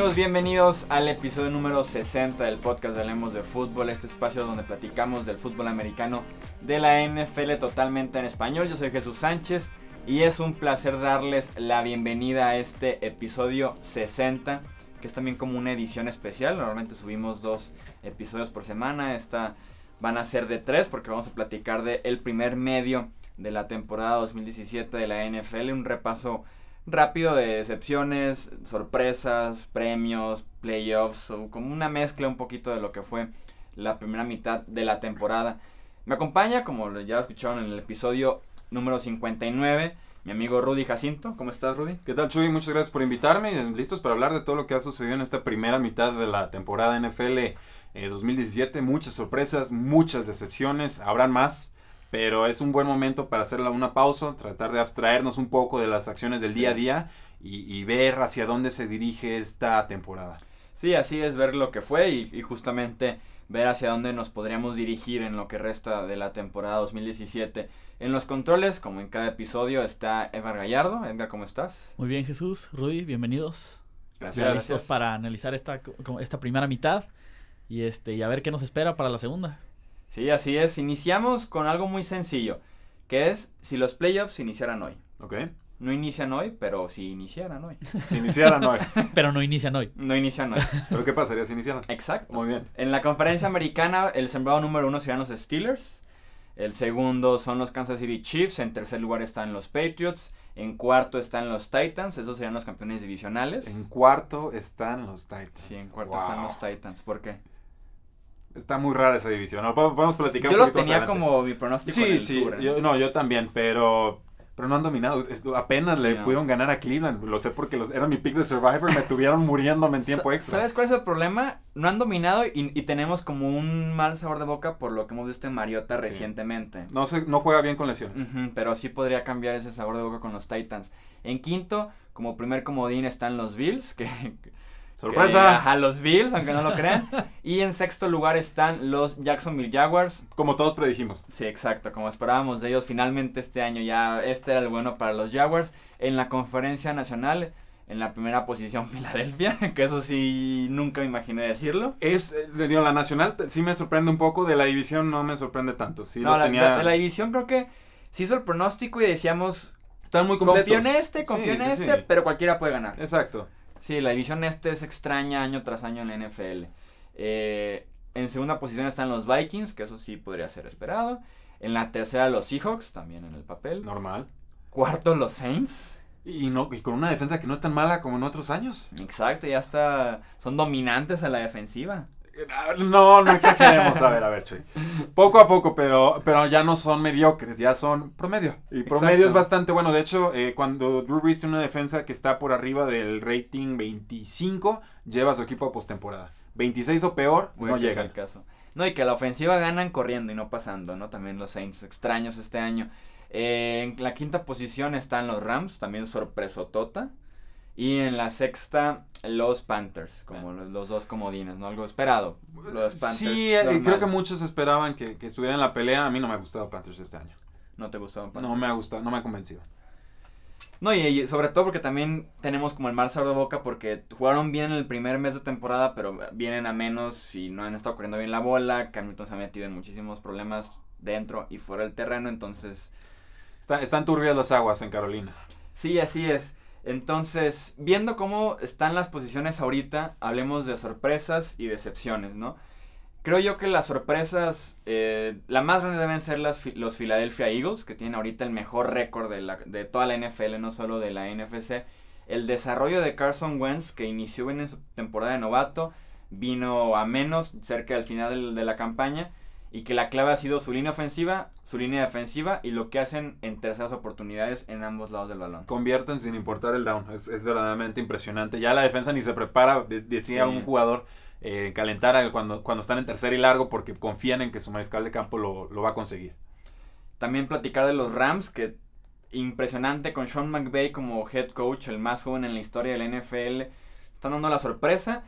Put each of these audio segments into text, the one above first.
Bienvenidos al episodio número 60 del podcast de Hablemos de Fútbol, este espacio donde platicamos del fútbol americano de la NFL totalmente en español. Yo soy Jesús Sánchez y es un placer darles la bienvenida a este episodio 60, que es también como una edición especial. Normalmente subimos dos episodios por semana, esta van a ser de tres porque vamos a platicar de el primer medio de la temporada 2017 de la NFL, un repaso rápido de decepciones, sorpresas, premios, playoffs, o como una mezcla un poquito de lo que fue la primera mitad de la temporada. Me acompaña, como ya escucharon en el episodio número 59, mi amigo Rudy Jacinto. ¿Cómo estás, Rudy? ¿Qué tal, Chuy? Muchas gracias por invitarme. Listos para hablar de todo lo que ha sucedido en esta primera mitad de la temporada NFL 2017. Eh, muchas sorpresas, muchas decepciones, habrán más. Pero es un buen momento para hacer una pausa, tratar de abstraernos un poco de las acciones del día a día y, ver hacia dónde se dirige esta temporada. Sí, así es ver lo que fue y, justamente ver hacia dónde nos podríamos dirigir en lo que resta de la temporada 2017. En los controles, como en cada episodio, está Edgar Gallardo. Edgar, ¿cómo estás? Muy bien, Jesús. Rudy, bienvenidos. Gracias. Gracias para analizar esta, esta primera mitad y, este, y a ver qué nos espera para la segunda. Sí, así es. Iniciamos con algo muy sencillo, que es si los playoffs iniciaran hoy. Ok. No inician hoy, pero si iniciaran hoy. Si iniciaran hoy. pero no inician hoy. No inician hoy. ¿Pero qué pasaría si iniciaran? Exacto. Muy bien. En la conferencia americana, el sembrado número uno serían los Steelers. El segundo son los Kansas City Chiefs. En tercer lugar están los Patriots. En cuarto están los Titans. Esos serían los campeones divisionales. En cuarto están los Titans. Sí, en cuarto están los Titans. ¿Por qué? Está muy rara esa división. ¿no? Podemos platicar Yo los tenía como mi pronóstico. Sí, en el sí. sur, ¿eh? yo, no, yo también, pero. Pero no han dominado. Apenas le pudieron ganar a Cleveland. Lo sé porque los, era mi pick de Survivor. Me tuvieron muriéndome en tiempo extra. ¿Sabes cuál es el problema? No han dominado y, y, tenemos como un mal sabor de boca por lo que hemos visto en Mariota recientemente. No, se, no juega bien con lesiones. pero sí podría cambiar ese sabor de boca con los Titans. En quinto, como primer comodín están los Bills, que ¡Sorpresa! a los Bills, aunque no lo crean. y en sexto lugar están los Jacksonville Jaguars. Como todos predijimos. Sí, exacto, como esperábamos de ellos. Finalmente este año ya este era el bueno para los Jaguars. En la conferencia nacional, en la primera posición Filadelfia, que eso sí nunca me imaginé decirlo. Es, le eh, digo, la nacional sí me sorprende un poco, de la división no me sorprende tanto. Sí no, la, tenía... de la división creo que se hizo el pronóstico y decíamos... Están muy completos. Confío en este, confío en este, pero cualquiera puede ganar. Exacto. Sí, la división este es extraña año tras año en la NFL. Eh, en segunda posición están los Vikings, que eso sí podría ser esperado. En la tercera los Seahawks, también en el papel. Normal. Cuarto los Saints. Y, no, y con una defensa que no es tan mala como en otros años. Exacto, ya está. Son dominantes a la defensiva. No, no exageremos. A ver, a ver, Chuy. Poco a poco, pero, pero ya no son mediocres, ya son promedio. Y promedio es bastante bueno. De hecho, eh, cuando Drew Brees tiene una defensa que está por arriba del rating 25, lleva a su equipo a postemporada. 26 o peor, no llega. el caso. No, y que la ofensiva ganan corriendo y no pasando, ¿no? También los Saints extraños este año. Eh, en la quinta posición están los Rams, también sorpresotota. Y en la sexta, los Panthers, como los, dos comodines, ¿no? Algo esperado. Los Panthers, sí, eh, creo que muchos esperaban que, que estuviera en la pelea. A mí no me ha gustado Panthers este año. ¿No te gustó Panthers? No me ha gustado, no me ha convencido. No, y, sobre todo porque también tenemos como el mal sabor de boca porque jugaron bien en el primer mes de temporada, pero vienen a menos y no han estado corriendo bien la bola. Cam Newton se ha metido en muchísimos problemas dentro y fuera del terreno, entonces... están turbias las aguas en Carolina. Sí, así es. Entonces, viendo cómo están las posiciones ahorita, hablemos de sorpresas y decepciones, ¿no? Creo yo que las sorpresas, eh, la más grande deben ser las, los Philadelphia Eagles, que tienen ahorita el mejor récord de, de toda la NFL, no solo de la NFC. El desarrollo de Carson Wentz, que inició en su temporada de novato, vino a menos cerca del final de la campaña y que la clave ha sido su línea ofensiva, su línea defensiva y lo que hacen en terceras oportunidades en ambos lados del balón. Convierten sin importar el down, es, verdaderamente impresionante. Ya la defensa ni se prepara, decía un jugador, eh, calentar cuando, cuando están en tercer y largo porque confían en que su mariscal de campo lo, lo va a conseguir. También platicar de los Rams, que impresionante con Sean McVay como head coach, el más joven en la historia del NFL, están dando la sorpresa.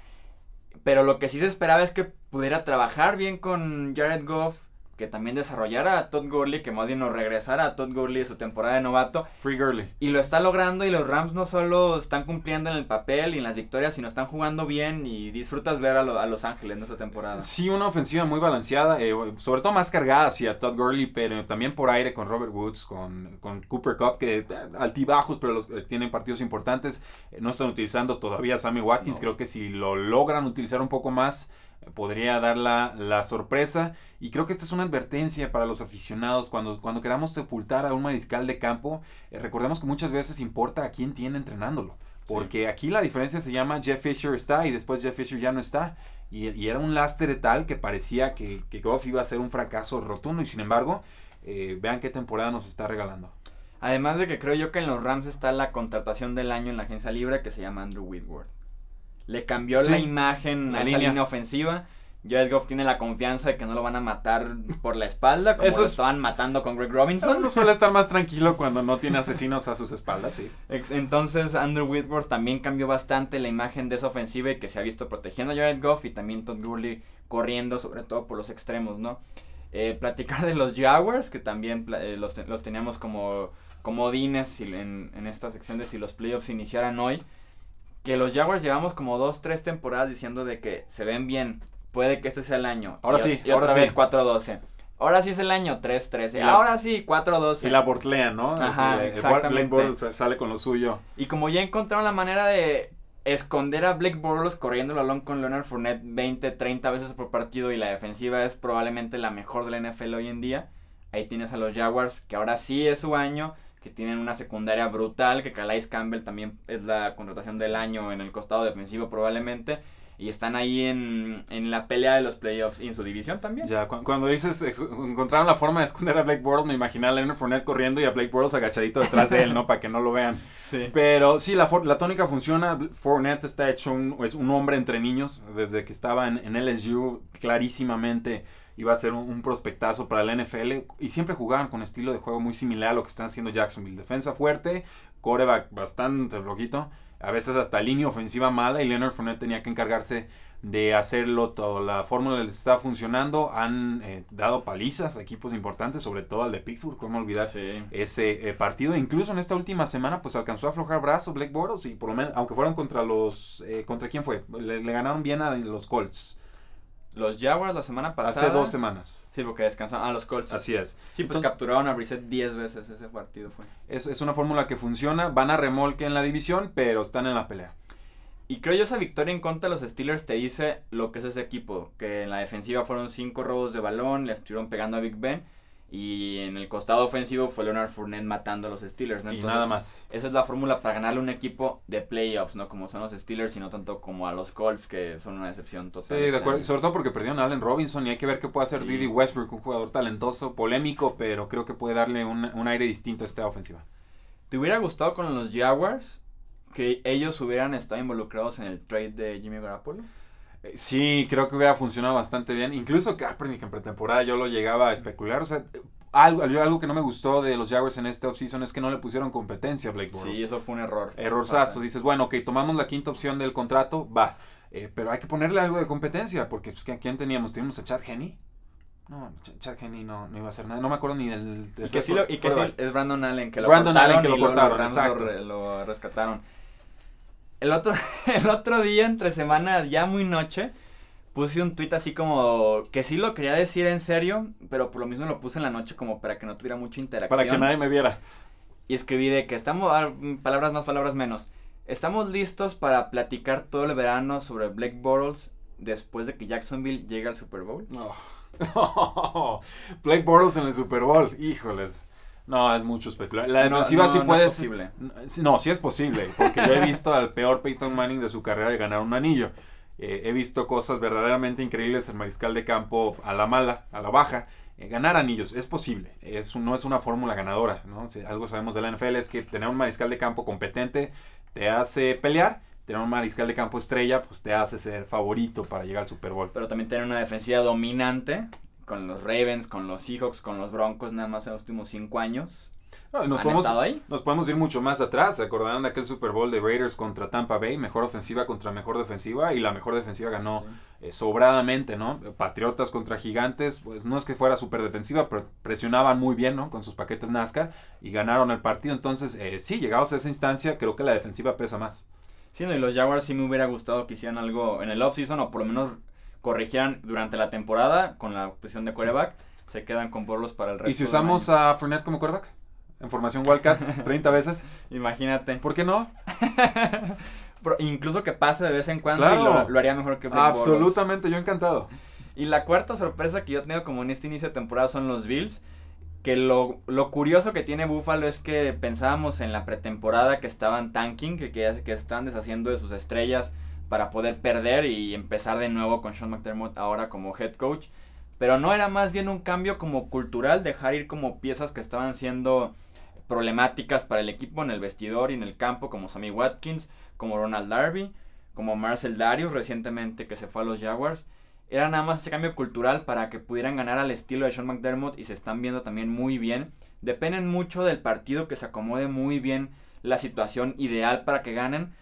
Pero lo que sí se esperaba es que pudiera trabajar bien con Jared Goff, que también desarrollara a Todd Gurley, que más bien nos regresara a Todd Gurley de su temporada de novato. Free Gurley. Y lo está logrando y los Rams no solo están cumpliendo en el papel y en las victorias, sino están jugando bien y disfrutas ver a, Los Ángeles en esta temporada. Sí, una ofensiva muy balanceada, eh, sobre todo más cargada hacia Todd Gurley, pero también por aire con Robert Woods, con, con Cooper Cup, que eh, altibajos, pero los, eh, tienen partidos importantes. no están utilizando todavía a Sammy Watkins, creo que si lo logran utilizar un poco más podría dar la, sorpresa. Y creo que esta es una advertencia para los aficionados. Cuando, cuando queramos sepultar a un mariscal de campo, eh, recordemos que muchas veces importa a quién tiene entrenándolo. Porque aquí la diferencia se llama Jeff Fisher está y después Jeff Fisher ya no está. Y, era un lastre tal que parecía que, que, Goff iba a ser un fracaso rotundo. Y sin embargo, eh, vean qué temporada nos está regalando. Además de que creo yo que en los Rams está la contratación del año en la agencia libre que se llama Andrew Whitworth. Le cambió la imagen a la línea ofensiva. Jared Goff tiene la confianza de que no lo van a matar por la espalda, como lo estaban matando con Greg Robinson. Uno suele estar más tranquilo cuando no tiene asesinos a sus espaldas, sí. Entonces, Andrew Whitworth también cambió bastante la imagen de esa ofensiva y que se ha visto protegiendo a Jared Goff y también Todd Gurley corriendo, sobre todo por los extremos, ¿no? Eh, platicar de los Jaguars, que también eh, los, los, teníamos como comodines en, en esta sección de si los playoffs iniciaran hoy que los Jaguars llevamos como dos, tres temporadas diciendo de que se ven bien, puede que este sea el año. Ahora sí, y ahora otra vez 4-12. Ahora sí es el año 3-13. Ahora sí, 4-12. Y la bortlean, ¿no? Ajá, exactamente. sale con lo suyo. Y como ya encontraron la manera de esconder a Blake Bortles corriendo el balón con Leonard Fournette 20, 30 veces por partido y la defensiva es probablemente la mejor de la NFL hoy en día. Ahí tienes a los Jaguars, que ahora sí es su año que tienen una secundaria brutal, que Calais Campbell también es la contratación del año en el costado defensivo probablemente. Y están ahí en, la pelea de los playoffs y en su división también. Ya, cuando dices encontraron la forma de esconder a Blake Bortles, me imaginé a Leonard Fournette corriendo y a Blake Bortles agachadito detrás de él, ¿no? Para que no lo vean. Sí. Pero sí, la, la tónica funciona. Fournette está hecho un, es un hombre entre niños desde que estaba en, en LSU clarísimamente iba a ser un, prospectazo para la NFL y siempre jugaban con estilo de juego muy similar a lo que están haciendo Jacksonville. Defensa fuerte, coreback bastante flojito, a veces hasta línea ofensiva mala y Leonard Fournette tenía que encargarse de hacerlo todo. La fórmula les está funcionando, han eh, dado palizas a equipos importantes, sobre todo al de Pittsburgh, cómo olvidar ese eh, partido. Incluso en esta última semana pues alcanzó a aflojar brazo Blake Bortles y por lo menos, aunque fueron contra los, eh, ¿contra quién fue? Le, le, ganaron bien a los Colts. Los Jaguars la semana pasada. Hace dos semanas. Sí, porque descansaron. Ah, los Colts. Así es. Sí, pues capturaron a Brissett 10 veces ese partido fue. Es, es una fórmula que funciona. Van a remolque en la división, pero están en la pelea. Y creo yo esa victoria en contra de los Steelers te dice lo que es ese equipo. Que en la defensiva fueron cinco robos de balón, le estuvieron pegando a Big Ben. Y en el costado ofensivo fue Leonard Fournette matando a los Steelers, ¿no? y nada más. Esa es la fórmula para ganarle un equipo de playoffs, ¿no? Como son los Steelers y no tanto como a los Colts, que son una decepción total. Sí, de este acuerdo. Sobre todo porque perdieron a Allen Robinson y hay que ver qué puede hacer Didi Westbrook, un jugador talentoso, polémico, pero creo que puede darle un, un aire distinto a esta ofensiva. ¿Te hubiera gustado con los Jaguars que ellos hubieran estado involucrados en el trade de Jimmy Garoppolo? Eh, sí, creo que hubiera funcionado bastante bien. Incluso Kaepernick en pretemporada yo lo llegaba a especular. O sea, algo, algo que no me gustó de los Jaguars en este offseason es que no le pusieron competencia a Blake Bortles. Sí, eso fue un error. Errorzazo. Dices, bueno, ok, tomamos la quinta opción del contrato, va. Eh, pero hay que ponerle algo de competencia, porque pues, ¿quién teníamos? ¿Teníamos a Chad Henney? No, Chad Henney no, no iba a hacer nada. No me acuerdo ni del... y que sí, y que sí es Brandon Allen que lo Brandon cortaron. Allen que lo cortaron, exacto. lo rescataron. El otro, el otro día, entre semana, ya muy noche, puse un tweet así como que sí lo quería decir en serio, pero por lo mismo lo puse en la noche como para que no tuviera mucha interacción. Para que nadie me viera. Y escribí de que estamos, palabras más, palabras menos. Estamos listos para platicar todo el verano sobre Blake Bortles después de que Jacksonville llegue al Super Bowl. No. Blake Bortles en el Super Bowl, híjoles. No, es mucho especular. La defensiva sí puede. ser. No, sí es posible. Porque yo he visto al peor Peyton Manning de su carrera de ganar un anillo. Eh, he visto cosas verdaderamente increíbles en mariscal de campo a la mala, a la baja. Eh, ganar anillos es posible, es, no es una fórmula ganadora. ¿no? Si algo sabemos de la NFL es que tener un mariscal de campo competente te hace pelear. Tener un mariscal de campo estrella, pues te hace ser favorito para llegar al Super Bowl. Pero también tener una defensiva dominante con los Ravens, con los Seahawks, con los Broncos, nada más en los últimos cinco años. No, nos, ¿Han podemos, estado ahí? nos podemos ir mucho más atrás. ¿Se acordarán de aquel Super Bowl de Raiders contra Tampa Bay? Mejor ofensiva contra mejor defensiva y la mejor defensiva ganó eh, sobradamente, ¿no? Patriotas contra Gigantes, pues no es que fuera súper defensiva, pero presionaban muy bien, ¿no? Con sus paquetes NASCAR y ganaron el partido. Entonces, eh, sí, llegados a esa instancia, creo que la defensiva pesa más. Sí, no, y los Jaguars sí me hubiera gustado que hicieran algo en el offseason o por lo menos corrigieran durante la temporada con la posición de quarterback. Se quedan con porlos para el resto ¿Y si usamos a Fournette como quarterback? En formación Wildcat, 30 veces. Imagínate. ¿Por qué no? Pero incluso que pase de vez en cuando Claro. y lo, lo haría mejor que Blake Bortles. Absolutamente, yo encantado. Y la cuarta sorpresa que yo tengo como en este inicio de temporada son los Bills. Que lo, lo curioso que tiene Buffalo es que pensábamos en la pretemporada que estaban tanking, que, que, que estaban deshaciendo de sus estrellas para poder perder y empezar de nuevo con Sean McDermott ahora como head coach. Pero no era más bien un cambio como cultural, dejar ir como piezas que estaban siendo problemáticas para el equipo en el vestidor y en el campo, como Sammy Watkins, como Ronald Darby, como Marcel Darius recientemente que se fue a los Jaguars. Era nada más ese cambio cultural para que pudieran ganar al estilo de Sean McDermott y se están viendo también muy bien. Dependen mucho del partido que se acomode muy bien la situación ideal para que ganen.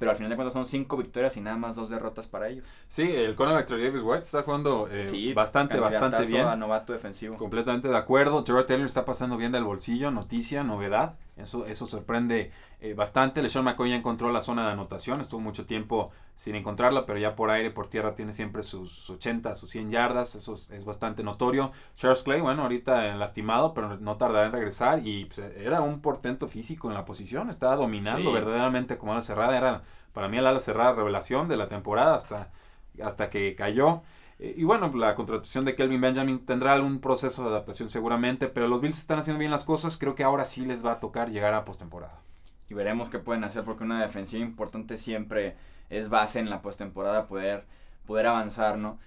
Pero al final de cuentas son cinco victorias y nada más dos derrotas para ellos. Sí, el cornerback Davis White está jugando eh, Sí, bastante, bastante bien. a novato defensivo. Completamente de acuerdo. Terrell Taylor está pasando bien del bolsillo, noticia, novedad. Eso, eso sorprende eh, bastante. LeSean McCoy ya encontró la zona de anotación. Estuvo mucho tiempo sin encontrarla, pero ya por aire, por tierra, tiene siempre sus 80, sus 100 yardas. Eso es, es bastante notorio. Charles Clay, bueno, ahorita lastimado, pero no tardará en regresar. Y pues, era un portento físico en la posición. Estaba dominando Sí. verdaderamente como ala cerrada. Era para mí el ala cerrada revelación de la temporada hasta, hasta que cayó. Eh, Y bueno, la contratación de Kelvin Benjamin tendrá algún proceso de adaptación seguramente, pero los Bills están haciendo bien las cosas. Creo que ahora sí les va a tocar llegar a postemporada. Y veremos qué pueden hacer porque una defensiva importante siempre es base en la postemporada poder, poder avanzar, ¿no?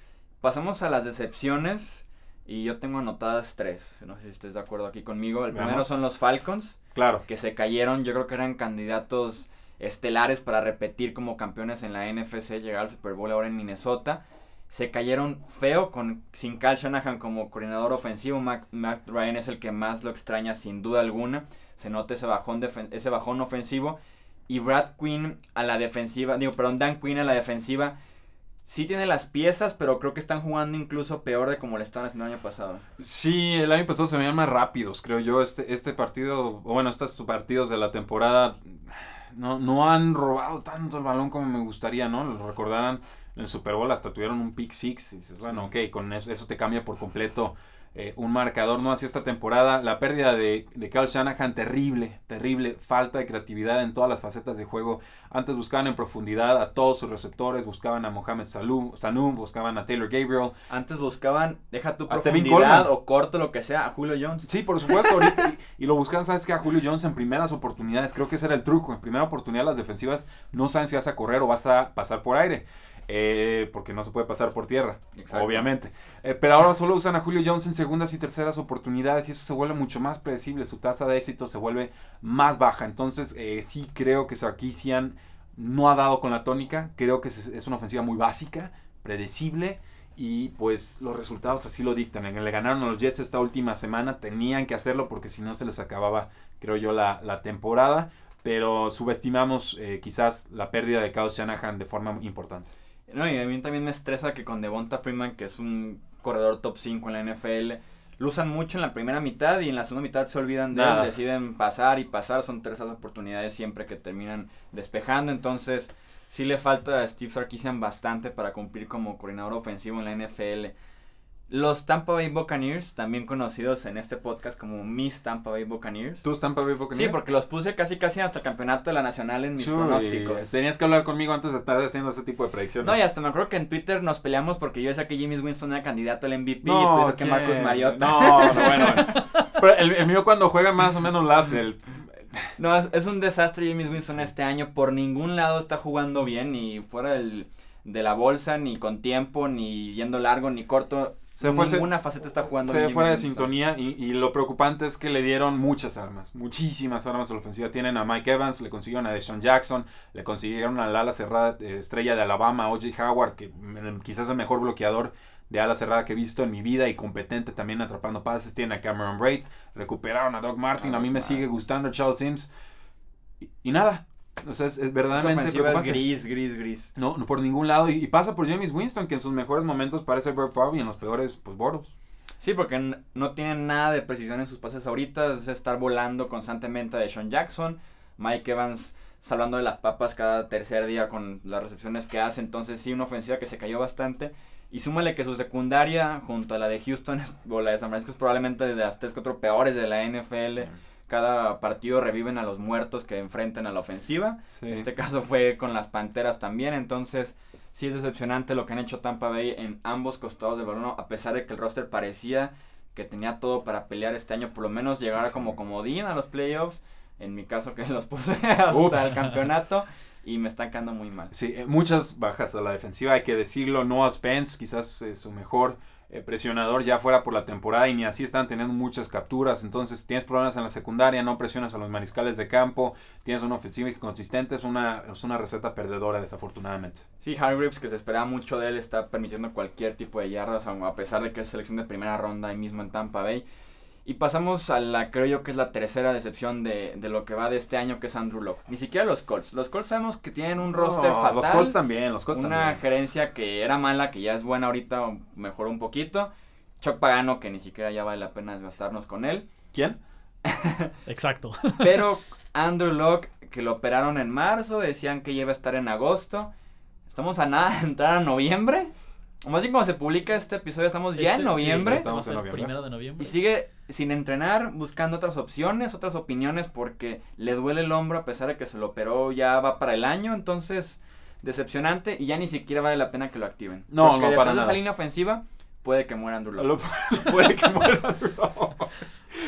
Pasamos a las decepciones y yo tengo anotadas tres. No sé si estés de acuerdo aquí conmigo. El primero son los Falcons, Claro. que se cayeron. Yo creo que eran candidatos estelares para repetir como campeones en la NFC, llegar al Super Bowl ahora en Minnesota. Se cayeron feo con sin Kyle Shanahan como coordinador ofensivo. Matt, Ryan es el que más lo extraña sin duda alguna. Se nota ese bajón, ese bajón ofensivo. Y Brad Quinn a la defensiva, digo, perdón, Dan Quinn a la defensiva. Sí tiene las piezas, pero creo que están jugando incluso peor de como le estaban haciendo el año pasado. Sí, el año pasado se veían más rápidos, creo yo. Este, este partido, bueno, estos partidos de la temporada no, no han robado tanto el balón como me gustaría, ¿no? Lo recordarán en el Super Bowl, hasta tuvieron un pick six. Y dices, bueno, ok, con eso, eso te cambia por completo eh, un marcador, ¿no? Así esta temporada. La pérdida de, de Kyle Shanahan, terrible, terrible. Falta de creatividad en todas las facetas de juego. Antes buscaban en profundidad a todos sus receptores, buscaban a Mohamed Salum, Sanu, buscaban a Taylor Gabriel. Antes buscaban, deja tu profundidad o corto, lo que sea, a Julio Jones. Sí, por supuesto, ahorita. Y, y lo buscan, ¿sabes que A Julio Jones en primeras oportunidades. Creo que ese era el truco. En primera oportunidad las defensivas no saben si vas a correr o vas a pasar por aire. eh, porque no se puede pasar por tierra, Exacto. obviamente. Eh, pero ahora solo usan a Julio Jones en segundas y terceras oportunidades y eso se vuelve mucho más predecible. Su tasa de éxito se vuelve más baja. Entonces, eh, sí creo que Sarkisian no ha dado con la tónica. Creo que es, una ofensiva muy básica, predecible. Y pues los resultados así lo dictan. Le ganaron a los Jets esta última semana. Tenían que hacerlo porque si no se les acababa, creo yo, la, la temporada. Pero subestimamos eh, quizás la pérdida de Kyle Shanahan de forma importante. No, y a mí también me estresa que con Devonta Freeman, que es un corredor top 5 en la NFL, lo usan mucho en la primera mitad y en la segunda mitad se olvidan de Nada. él, deciden pasar y pasar, son tres oportunidades siempre que terminan despejando, entonces sí le falta a Steve Sarkisian bastante para cumplir como coordinador ofensivo en la NFL. Los Tampa Bay Buccaneers, también conocidos en este podcast como Miss Tampa Bay Buccaneers. ¿Tú Tampa Bay Sí, Buccaneers? porque los puse casi casi hasta el campeonato de la nacional en mis Chuy, pronósticos. Tenías que hablar conmigo antes de estar haciendo ese tipo de predicciones. No, y hasta me acuerdo que en Twitter nos peleamos porque yo decía que James Winston era candidato al MVP y tú No, dices que. Marcus Mariota. No, no, bueno. bueno. Pero el, el mío cuando juega más o menos la hace. El, No, es, es un desastre James Winston este año. Por ningún lado está jugando bien, ni fuera del- de la bolsa, ni con tiempo, ni yendo largo, ni corto. Se fue- Ninguna faceta está jugando se fuera de sintonía y, y lo preocupante es que le dieron muchas armas, muchísimas armas a la ofensiva. Tienen a Mike Evans, le consiguieron a Deshaun Jackson, le consiguieron al ala cerrada eh, estrella de Alabama, O.J. Howard, que mm, quizás el mejor bloqueador de ala cerrada que he visto en mi vida y competente también atrapando pases. Tiene a Cameron Braid, recuperaron a Doug Martin, a mí me sigue gustando Charles Sims. Y, y nada, o sea, es, es verdaderamente ofensiva es preocupante. gris, gris, gris. No, no por ningún lado. Y, y pasa por James Winston, que en sus mejores momentos parece Brett Favre y en los peores, pues Boros. Sí, porque no tienen nada de precisión en sus pases ahorita. Es estar volando constantemente de Sean Jackson. Mike Evans salvando de las papas cada tercer día con las recepciones que hace. Entonces sí, una ofensiva que se cayó bastante. Y súmale que su secundaria, junto a la de Houston o la de San Francisco, es probablemente de las 3, 4 peores de la NFL. Cada partido reviven a los muertos que enfrenten a la ofensiva. Sí. En este caso fue con las Panteras también, entonces sí es decepcionante lo que han hecho Tampa Bay en ambos costados del balón, a pesar de que el roster parecía que tenía todo para pelear este año, por lo menos llegar Sí. como comodín a los playoffs, en mi caso que los puse hasta Ups. el campeonato y me están quedando muy mal. Sí, eh, muchas bajas a la defensiva, hay que decirlo. Noah Spence, quizás eh, su mejor presionador ya fuera por la temporada y ni así están teniendo muchas capturas. Entonces tienes problemas en la secundaria, no presionas a los mariscales de campo, tienes una ofensiva inconsistente, es una, es una receta perdedora desafortunadamente. Sí, Hargreaves, que se esperaba mucho de él, está permitiendo cualquier tipo de yardas, a pesar de que es selección de primera ronda ahí mismo en Tampa Bay. Y pasamos a la, creo yo que es la tercera decepción de, de lo que va de este año, que es Andrew Locke. Ni siquiera los Colts. Los Colts sabemos que tienen un roster No, fatal. Los Colts también, los Colts una también. gerencia que era mala, que ya es buena ahorita, o mejoró un poquito. Chuck Pagano, que ni siquiera ya vale la pena desgastarnos con él. ¿Quién? Exacto. Pero Andrew Locke, que lo operaron en marzo, decían que ya iba a estar en agosto. Estamos a nada de entrar a noviembre. O más bien cuando se publica este episodio, estamos ya Este, en noviembre. ya estamos en noviembre. primero de noviembre. y sigue sin entrenar, buscando otras opciones, otras opiniones, porque le duele el hombro a pesar de que se lo operó, ya va para el año. Entonces, decepcionante y ya ni siquiera vale la pena que lo activen. No, Porque no, para de esa nada. línea ofensiva, puede que muera Andrew Locke. Lo- puede que muera Andrew Luck.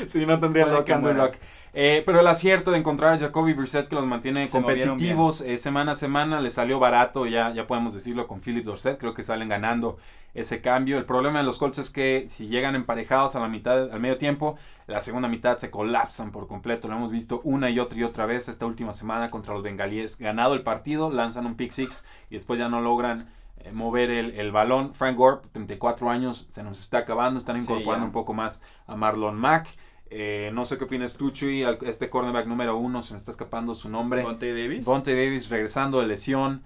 Sí, no tendría que Andrew muera. Eh, pero el acierto de encontrar a Jacoby Brissett que los mantiene Se competitivos eh, semana a semana le salió barato, ya, ya podemos decirlo, con Philip Dorset. Creo que salen ganando ese cambio. El problema de los Colts es que si llegan emparejados a la mitad, al medio tiempo, la segunda mitad se colapsan por completo. Lo hemos visto una y otra y otra vez esta última semana contra los bengalíes. Ganado el partido, lanzan un pick six y después ya no logran eh, mover el, el balón. Frank Gore, 34 años, se nos está acabando. Están incorporando un poco más a Marlon Mack. Eh, no sé qué opinas tú, Chuy, este cornerback número uno, se me está escapando su nombre. Bonte Davis. Bonte Davis regresando de lesión.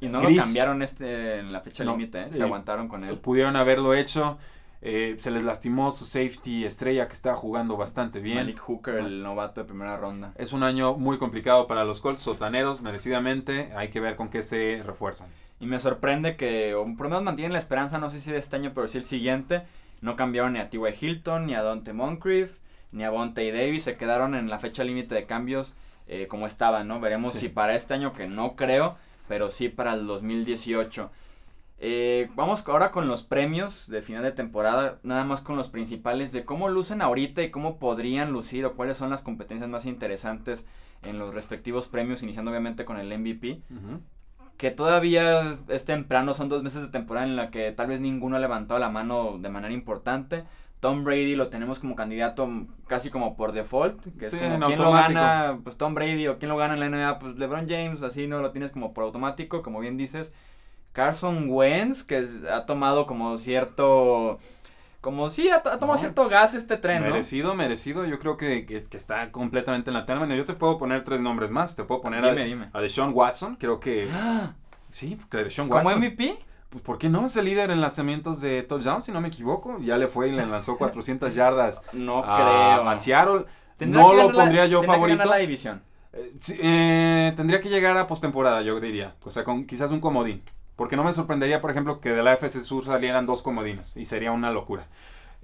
y no Gris. lo cambiaron este en la fecha No, límite, ¿eh? se eh, aguantaron con él. Pudieron haberlo hecho. Eh, se les lastimó su safety estrella que estaba jugando bastante bien. Malik Hooker, el novato de primera ronda. Es un año muy complicado para los Colts sotaneros, merecidamente. Hay que ver con qué se refuerzan. Y me sorprende que, o por lo menos mantienen la esperanza, no sé si de este año, pero sí el siguiente. No cambiaron ni a T.Y. Hilton, ni a Dante Moncrief, ni a Bonte Davis. Se quedaron en la fecha límite de cambios eh, como estaban, ¿no? Veremos Sí. si para este año, que no creo, pero sí para el 2018. Eh, vamos ahora con los premios de final de temporada, nada más con los principales de cómo lucen ahorita y cómo podrían lucir o cuáles son las competencias más interesantes en los respectivos premios, iniciando obviamente con el MVP que todavía es temprano, son dos meses de temporada en la que tal vez ninguno ha levantado la mano de manera importante. Tom Brady lo tenemos como candidato casi como por default, que Sí, es como quién lo gana, pues Tom Brady o quién lo gana en la NBA, pues LeBron James, así no lo tienes como por automático, como bien dices. Carson Wentz, que es- ha tomado como cierto, como sí, ha, to- ha tomado No. cierto gas este tren, ¿no? Merecido, merecido. Yo creo que, que, es, que está completamente en la terna. Yo te puedo poner tres nombres más. Te puedo poner Dime, a, dime. a Deshaun Watson. Creo que. ¡Ah! Sí, que Deshaun ¿Como Watson. MVP? Pues, ¿por qué no? Es el líder en lanzamientos de touchdown, si no me equivoco. Ya le fue y le lanzó 400 yardas No a, creo. a Seattle. No que lo la- pondría yo que favorito. ganar la división. Eh, eh, tendría que llegar a postemporada, yo diría. O sea, con quizás un comodín. Porque no me sorprendería, por ejemplo, que de la FC Sur salieran dos comodines. Y sería una locura.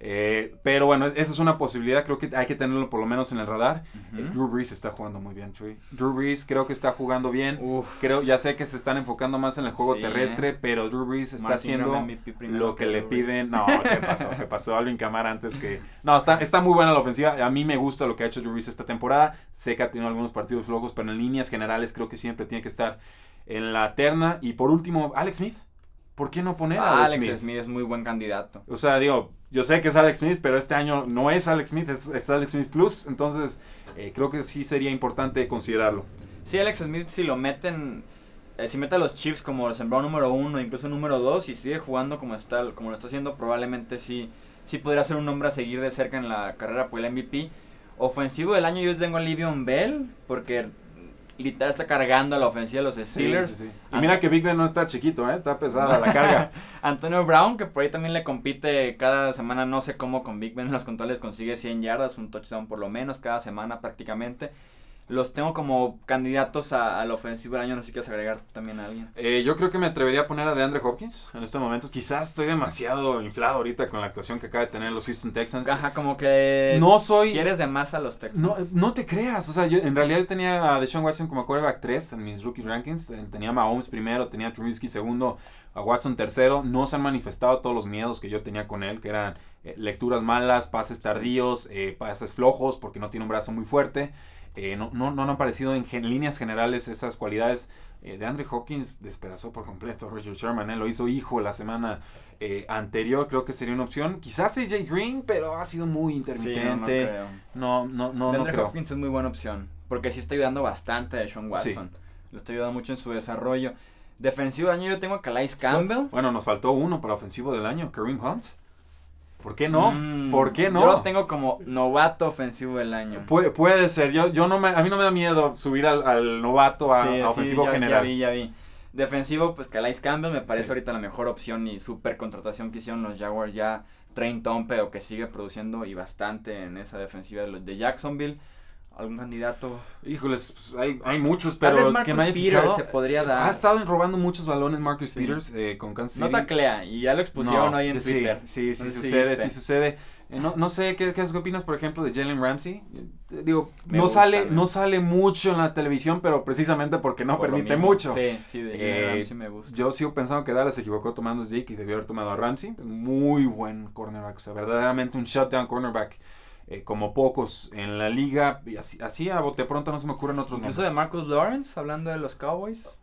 Eh, pero bueno, esa es una posibilidad. Creo que hay que tenerlo por lo menos en el radar. Eh, Drew Brees está jugando muy bien, Chuy. Drew Brees creo que está jugando bien. Uf. Creo, ya sé que se están enfocando más en el juego Sí, terrestre, eh. pero Drew Brees está haciendo lo que le piden. No, ¿qué pasó? ¿Qué pasó? Alvin Kamara antes que. No, está, está muy buena la ofensiva. A mí me gusta lo que ha hecho Drew Brees esta temporada. Sé que ha tenido algunos partidos flojos, pero en líneas generales creo que siempre tiene que estar en la terna. Y por último, Alex Smith. ¿Por qué no poner a Ah, Alex, Alex Smith? Smith. es muy buen candidato. O sea, digo, yo sé que es Alex Smith, pero este año no es Alex Smith, es, es Alex Smith Plus. Entonces, eh, creo que sí sería importante considerarlo. Sí, Alex Smith, si lo meten. eh, si mete a los Chiefs como sembrado número uno, incluso número dos, y sigue jugando como está, como lo está haciendo, probablemente sí, sí podría ser un nombre a seguir de cerca en la carrera por el MVP. Ofensivo del año yo tengo a Livion Bell, porque literal está cargando a la ofensiva de los Steelers. Sí, sí, sí. Y mira que Big Ben no está chiquito, ¿eh? está pesada la carga. Antonio Brown, que por ahí también le compite cada semana, no sé cómo con Big Ben en los controles consigue 100 yardas, un touchdown por lo menos cada semana prácticamente los tengo como candidatos a, la ofensiva del año. No sé si quieres agregar también a alguien. Eh, yo creo que me atrevería a poner a DeAndre Hopkins en este momento. Quizás estoy demasiado inflado ahorita con la actuación que acaba de tener los Houston Texans. Ajá, como que. No soy. Quieres de más a los Texans. No, no te creas. O sea, yo en realidad yo tenía a Deshaun Watson como quarterback 3 en mis rookie rankings. Eh, tenía a Mahomes primero, tenía a Trubisky segundo, a Watson tercero. No se han manifestado todos los miedos que yo tenía con él, que eran eh, lecturas malas, pases tardíos, pases flojos, porque no tiene un brazo muy fuerte. Eh, no, no, no, han aparecido en, líneas generales esas cualidades. Eh, de Andre Hopkins despedazó por completo a Richard Sherman. Él lo hizo hijo la semana eh, anterior. Creo que sería una opción. Quizás AJ Green, pero ha sido muy intermitente. no, no, no, no, Andre Hopkins es muy buena opción. Porque sí está ayudando bastante a Sean Watson. Lo está ayudando mucho en su desarrollo. Defensivo del año yo tengo a Calais Campbell. Bueno, nos faltó uno para ofensivo del año, Kareem Hunt. ¿Por qué no? Mm, ¿Por qué no? Yo lo tengo como novato ofensivo del año. puede ser. Yo, yo no me, a mí no me da miedo subir al, novato a, ofensivo general. Ya vi, ya vi. Defensivo, pues Calais Campbell me parece ahorita la mejor opción y super contratación que hicieron los Jaguars ya. Train Tompe o que sigue produciendo y bastante en esa defensiva de, de Jacksonville algún candidato? Híjoles, pues, hay, hay muchos, pero que no Peters se podría dar. Ha estado robando muchos balones Marcus Peters eh, con Kansas City. No taclea, y ya lo expusieron hoy en Twitter. Sí, sí, sucede, sí sucede. Eh, no, no sé, ¿qué, ¿qué, opinas, por ejemplo, de Jalen Ramsey? Eh, digo, no sale, no sale mucho en la televisión, pero precisamente porque no permite mucho. Sí, sí, de Jalen Ramsey me gusta. Yo sigo pensando que Dallas se equivocó tomando a Zeke y debió haber tomado a Ramsey. Muy buen cornerback, o sea, verdaderamente un shutdown cornerback. Eh, como pocos en la liga. Y así, así a bote pronto no se me ocurren otros nombres. ¿Eso de Marcus Lawrence, hablando de los Cowboys?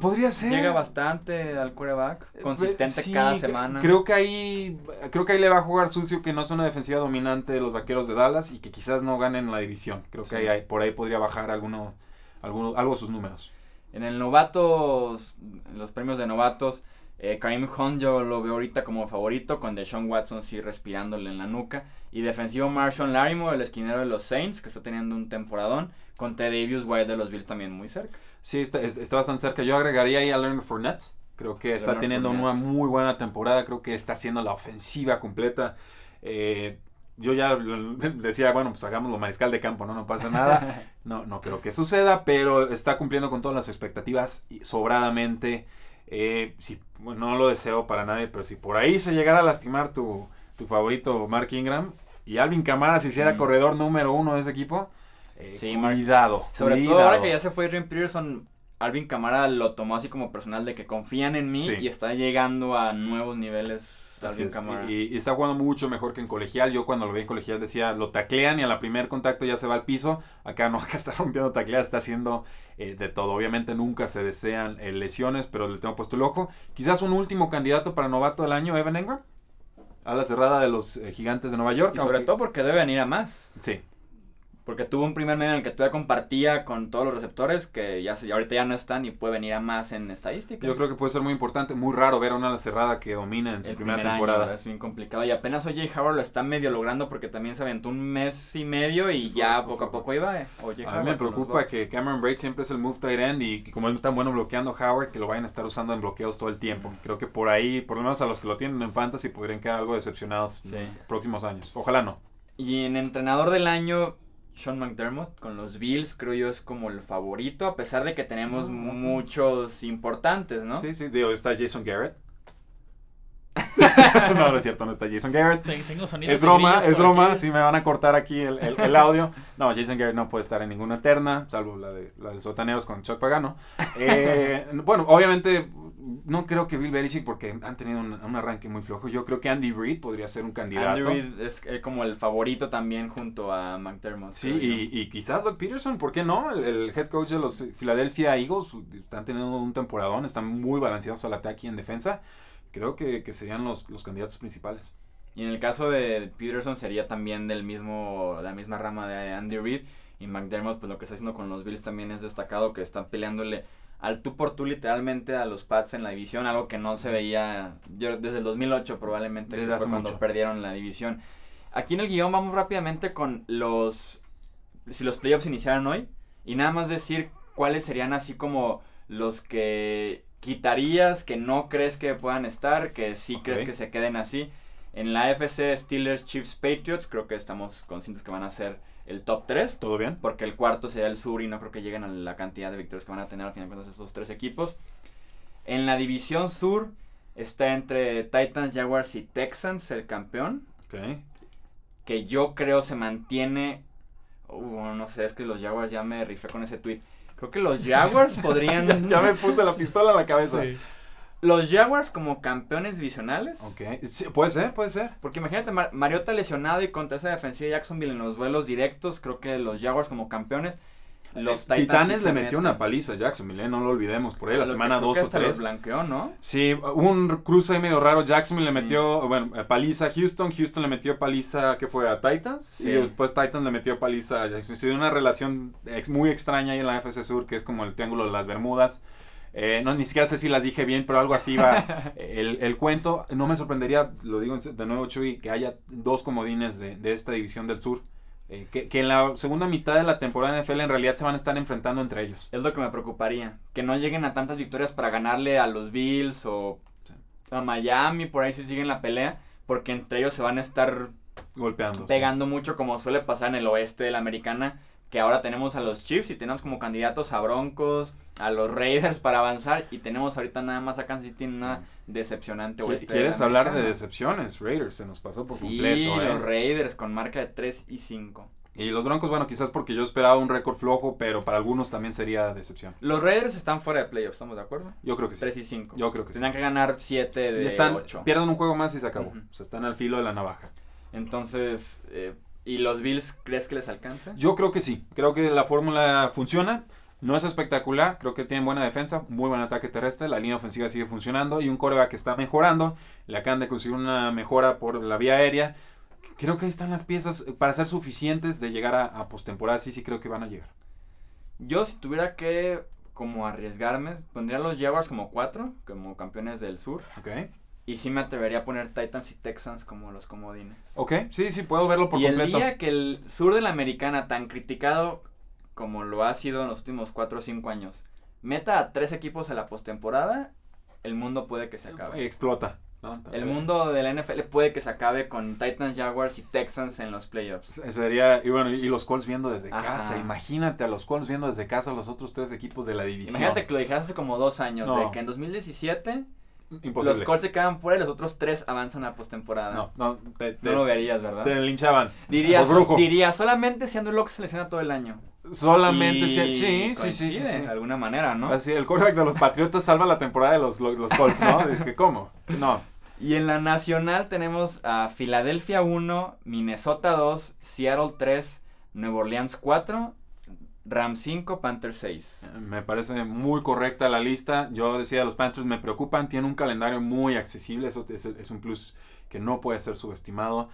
podría ser. Llega bastante al quarterback, eh, consistente cada semana. Creo que ahí creo que ahí le va a jugar sucio que no es una defensiva dominante de los Vaqueros de Dallas y que quizás no ganen la división. Creo que ahí, por ahí podría bajar alguno, alguno algo sus números. En el novatos, en los premios de novatos, eh, Karim Hunt yo lo veo ahorita como favorito, con Deshaun Watson sí respirándole en la nuca. Y defensivo Marshall Larimore, el esquinero de los Saints, que está teniendo un temporadón. Con Davis White de los Bills también muy cerca. Sí, está, está bastante cerca. Yo agregaría ahí a Leonard Fournette. Creo que está teniendo una muy buena temporada. Creo que está haciendo la ofensiva completa. Eh, yo ya decía, bueno, pues hagámoslo mariscal de campo, ¿no? No pasa nada. No, no creo que suceda, pero está cumpliendo con todas las expectativas sobradamente. Eh, si, no lo deseo para nadie, pero si por ahí se llegara a lastimar tu, tu favorito Mark Ingram y Alvin Kamara se hiciera corredor número uno de ese equipo, eh, cuidado. Sobre todo ahora que ya se fue Adrian Peterson, Alvin Camara lo tomó así como personal de que confían en mí y está llegando a nuevos niveles Y, está jugando mucho mejor que en colegial. Yo cuando lo vi en colegial decía, lo taclean y a la primer contacto ya se va al piso. Acá no, acá está rompiendo tacleadas, está haciendo eh, de todo. Obviamente nunca se desean eh, lesiones, pero le tengo puesto el ojo. Quizás un último candidato para novato del año, Evan Engram. A la cerrada de los eh, gigantes de Nueva York. Y sobre todo porque debe venir a más. Sí, porque tuvo un primer medio en el que todavía compartía con todos los receptores que ya ahorita ya no están y puede venir a más en estadísticas. Yo creo que puede ser muy importante, muy raro ver a una cerrada que domina en su primera temporada. es bien complicado y apenas OJ Howard lo está medio logrando porque también se aventó un mes y medio y ya poco a poco iba. Eh, a mí me preocupa que Cameron Braid siempre es el move tight end y como él tan bueno bloqueando Howard que lo vayan a estar usando en bloqueos todo el tiempo. Creo que por ahí, por lo menos a los que lo tienen en fantasy podrían quedar algo decepcionados en los próximos años. Ojalá no. Y en entrenador del año sean McDermott con los Bills, creo yo es como el favorito, a pesar de que tenemos muchos importantes, ¿no? Sí, sí, digo, está Jason Garrett. no, no es cierto, no está Jason Garrett. Tengo es broma, es broma, sí me van a cortar aquí el, el, audio. No, Jason Garrett no puede estar en ninguna terna, salvo la de, la de Sotaneros con Chuck Pagano. Eh, bueno, obviamente no creo que Bill Belichick porque han tenido un, arranque muy flojo. Yo creo que Andy Reid podría ser un candidato. Andy Reid es eh, como el favorito también junto a McDermott. Sí, y, y, quizás Doug Peterson, ¿por qué no? El, head coach de los Philadelphia Eagles están teniendo un temporadón, están muy balanceados al ataque y en defensa. Creo que, que serían los, los candidatos principales. Y en el caso de Peterson sería también del mismo, la misma rama de Andy Reid. y McDermott, pues lo que está haciendo con los Bills también es destacado, que están peleándole al tú por tú literalmente a los Pats en la división, algo que no se veía yo, desde el 2008 probablemente, Desde que fue cuando mucho. perdieron la división. Aquí en el guion vamos rápidamente con los, si los playoffs iniciaran hoy, y nada más decir cuáles serían así como los que quitarías, que no crees que puedan estar, que sí crees que se queden así. En la FC Steelers, Chiefs, Patriots, creo que estamos conscientes que van a ser el top 3. ¿Todo bien? Porque el cuarto sería el sur y no creo que lleguen a la cantidad de victorias que van a tener al final de cuentas esos tres equipos. En la división sur está entre Titans, Jaguars y Texans el campeón. Ok. Que yo creo se mantiene. Uh, no sé, es que los Jaguars ya me rifé con ese tweet. Creo que los Jaguars podrían. ya me puse la pistola en la cabeza. Sí. Los Jaguars como campeones divisionales. Ok. Sí, puede ser, puede ser. Porque imagínate, Mar- Mariota lesionado y contra esa defensiva de Jacksonville en los duelos directos. Creo que los Jaguars como campeones. Los Eh, Titans. Titanes le se metió una paliza a Jacksonville, ¿eh? no lo olvidemos. Por ahí la Lo semana creo 2 que o hasta los 3. blanqueó, ¿no? Sí, un cruce ahí medio raro. Jacksonville le Sí. metió, bueno, eh, paliza a Houston. Houston le metió paliza, ¿qué fue? ¿A Titans? Sí. Y después Titans le metió paliza a Jacksonville. Sí, una relación ex- muy extraña ahí en la FC Sur, que es como el Triángulo de las Bermudas. Eh, no, ni siquiera sé si las dije bien, pero algo así va el, el cuento. No me sorprendería, lo digo de nuevo, Chuy, que haya dos comodines de, de esta división del sur. Eh, que, que en la segunda mitad de la temporada de NFL en realidad se van a estar enfrentando entre ellos. Es lo que me preocuparía. Que no lleguen a tantas victorias para ganarle a los Bills o Sí. a Miami, por ahí si siguen la pelea. Porque entre ellos se van a estar Golpeando. pegando mucho como suele pasar en el oeste de la americana. Que ahora tenemos a los Chiefs y tenemos como candidatos a Broncos, a los Raiders para avanzar. Y tenemos ahorita nada más a Kansas City en una decepcionante oeste. ¿Quieres la hablar de decepciones? Raiders se nos pasó por Sí, completo. ¿eh? los Raiders con marca de 3 y 5. Y los Broncos, bueno, quizás porque yo esperaba un récord flojo, pero para algunos también sería decepción. Los Raiders están fuera de playoffs, ¿estamos de acuerdo? Yo creo que sí. 3 y 5. Yo creo que sí. Tendrán que ganar 7 Y de están, 8. pierden un juego más y se acabó. Ujú. O sea, están al filo de la navaja. Entonces, eh, ¿y los Bills crees que les alcance? Yo creo que sí. Creo que la fórmula funciona. No es espectacular. Creo que tienen buena defensa, muy buen ataque terrestre. La línea ofensiva sigue funcionando. Y un coreback que está mejorando. Le acaban de conseguir una mejora por la vía aérea. Creo que ahí están las piezas para ser suficientes de llegar a, a postemporada. Sí, sí, creo que van a llegar. Yo si tuviera que como arriesgarme, pondría a los Jaguars como 4, como campeones del sur. ¿Ok? Y sí me atrevería a poner Titans y Texans como los comodines. Ok, sí, sí, puedo verlo por y el completo. día que el sur de la americana, tan criticado como lo ha sido en los últimos 4 o 5 años, meta a tres equipos a la postemporada, el mundo puede que se acabe. Explota. ¿no? El mundo de la NFL puede que se acabe con Titans, Jaguars y Texans en los playoffs. Sería, y bueno, y los Colts viendo desde Ajá. casa. Imagínate a los Colts viendo desde casa a los otros tres equipos de la división. Imagínate que lo dijeras hace como dos años, No. de que en 2017 Imposible. los Colts se quedan fuera y los otros tres avanzan a postemporada. No, no, te, te- No lo verías, ¿verdad? te linchaban. Diría, diría, solamente si Andrew Locke se lesiona todo el año. Solamente Y si- sí, sí, sí, sí. De alguna manera, ¿no? Así, el quarterback de los Patriotas salva la temporada de los, los, los Colts, ¿no? Que, ¿Cómo? No. Y en la nacional tenemos a Filadelfia 1, Minnesota 2, Seattle 3, Nueva Orleans 4, Rams 5, Panthers 6. Me parece muy correcta la lista. Yo decía, los Panthers me preocupan. Tienen un calendario muy accesible. Eso es, es un plus que no puede ser subestimado.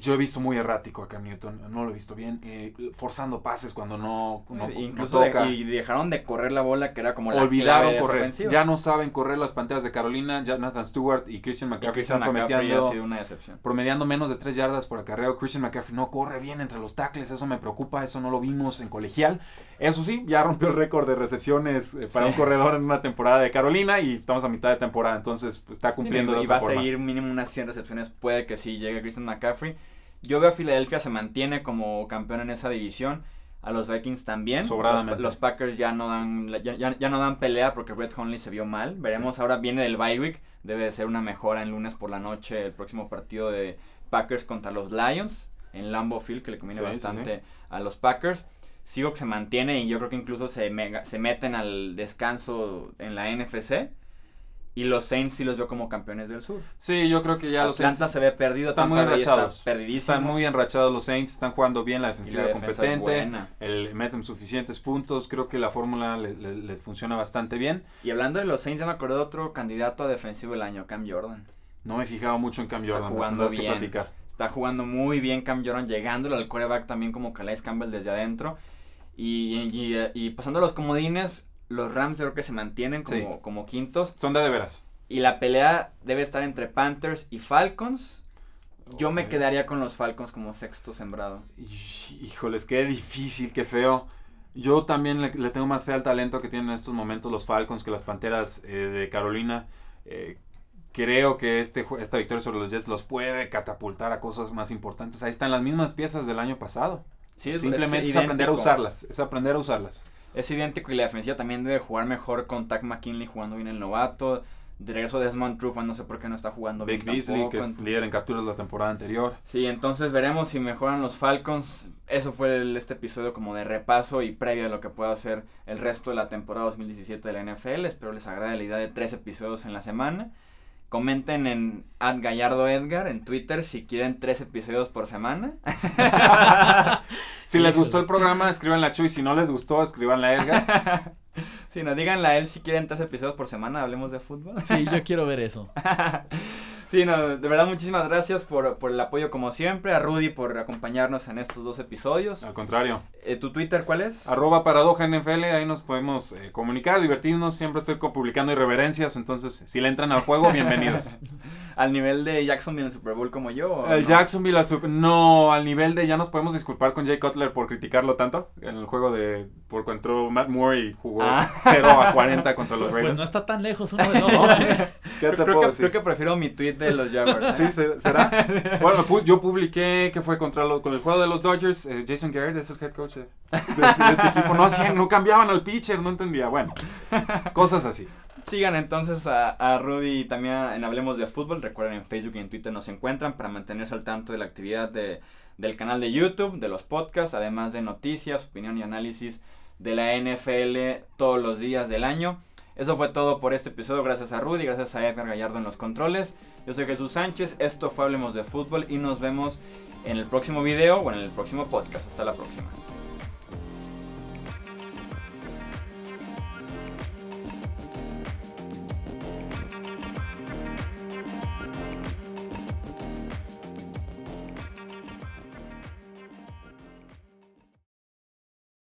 Yo he visto muy errático a Cam Newton. No lo he visto bien. eh, forzando pases cuando no, no, no Incluso de- y dejaron de correr la bola, que era como la Olvidaron correr. Ya no saben correr las panteras de Carolina. Jonathan Stewart y Christian Y McCaffrey están promediando, sido una decepción. promediando menos de 3 yardas por acarreo. Christian McCaffrey no corre bien entre los tackles. Eso me preocupa. Eso no lo vimos en colegial. Eso sí, ya rompió el récord de recepciones eh, para Sí. un corredor en una temporada de Carolina y estamos a mitad de temporada. Entonces pues, está Sí, cumpliendo y de va a seguir mínimo unas 100 recepciones. Puede que sí llegue Christian McCaffrey. Yo veo a Filadelfia se mantiene como campeón en esa división. A los Vikings también. Sobradamente. Los, los Packers ya no dan ya, ya- ya no dan pelea porque Brett Hundley se vio mal. Veremos ahora viene del bye week. Debe de ser una mejora en lunes por la noche el próximo partido de Packers contra los Lions en Lambeau Field que le conviene Sí, sí, bastante a los Packers. Sigo que se mantiene y yo creo que incluso se, mega- se meten al descanso en la NFC. Y los Saints sí los veo como campeones del sur. Sí, yo creo que ya los Saints se ve perdido. están muy está enrachados. perdidísimo. están muy enrachados los Saints, están jugando bien la defensiva la competente. buena. El, meten suficientes puntos, creo que la fórmula le- le- les funciona bastante bien. Y hablando de los Saints, ya me acordé de otro candidato a defensivo del año, Cam Jordan. No me he fijado mucho en Cam Está Jordan, jugando que bien. platicar. Está jugando muy bien Cam Jordan, llegándole al quarterback también como Calais Campbell desde adentro. Y, y, y pasando a los comodines, los Rams creo que se mantienen como, Sí. como quintos. Son de de veras. Y la pelea debe estar entre Panthers y Falcons. Yo me quedaría con los Falcons como sexto sembrado. Híjoles, qué difícil, qué feo. Yo también le, le tengo más fe al talento que tienen en estos momentos los Falcons que las Panteras eh, de Carolina. Eh, creo que este, esta victoria sobre los Jets los puede catapultar a cosas más importantes. Ahí están las mismas piezas del año pasado. Sí, es- Simplemente es, es aprender a usarlas. Es aprender a usarlas. Es idéntico y la defensiva también debe jugar mejor con Tack McKinley jugando bien el novato. De regreso Desmond Trufant, no sé por qué no está jugando Big bien Beasley, tampoco. que líder en capturas la temporada anterior. Sí, entonces veremos si mejoran los Falcons. Eso fue el- este episodio como de repaso y previo a lo que pueda hacer el resto de la temporada 2017 de la NFL. Espero les agrade la idea de tres episodios en la semana. Comenten en Gallardo Edgar en Twitter si quieren tres episodios por semana. Si les gustó el programa, escríbanle a Chuy. Si no les gustó, escríbanle a Edgar. Si no, díganle a él si quieren tres episodios por semana, hablemos de fútbol. Sí, yo quiero ver eso. Sí, no, de verdad muchísimas gracias por, por el apoyo como siempre, a Rudy por acompañarnos en estos dos episodios. Al contrario. Eh, ¿Tu Twitter cuál es? Arroba paradoja NFL, ahí nos podemos eh, comunicar, divertirnos. Siempre estoy publicando irreverencias, entonces si le entran al juego, bienvenidos. ¿Al nivel de Jacksonville en el Super Bowl como yo? o El no? Jacksonville, al super- no, al nivel de ya nos podemos disculpar con Jay Cutler por criticarlo tanto en el juego de por cuando entró Matt Moore y jugó Ah. 0 a 40 contra los Pues Ravens. no está tan lejos uno de dos. ¿Qué te creo, puedo que, decir? creo que prefiero mi tweet de los Jaguars. Sí, ¿eh? se- ¿será? Bueno, pu- yo publiqué que fue contra lo- con el juego de los Dodgers. eh, Jason Garrett es el head coach de, de- de este equipo. No hacían, no cambiaban al pitcher, no entendía. Bueno, cosas así. Sigan entonces a, Rudy y también en Hablemos de Fútbol. Recuerden en Facebook y en Twitter nos encuentran para mantenerse al tanto de la actividad de, del canal de YouTube, de los podcasts, además de noticias, opinión y análisis de la NFL todos los días del año. Eso fue todo por este episodio. Gracias a Rudy, gracias a Edgar Gallardo en los controles. Yo soy Jesús Sánchez. Esto fue Hablemos de Fútbol y nos vemos en el próximo video o en el próximo podcast. Hasta la próxima.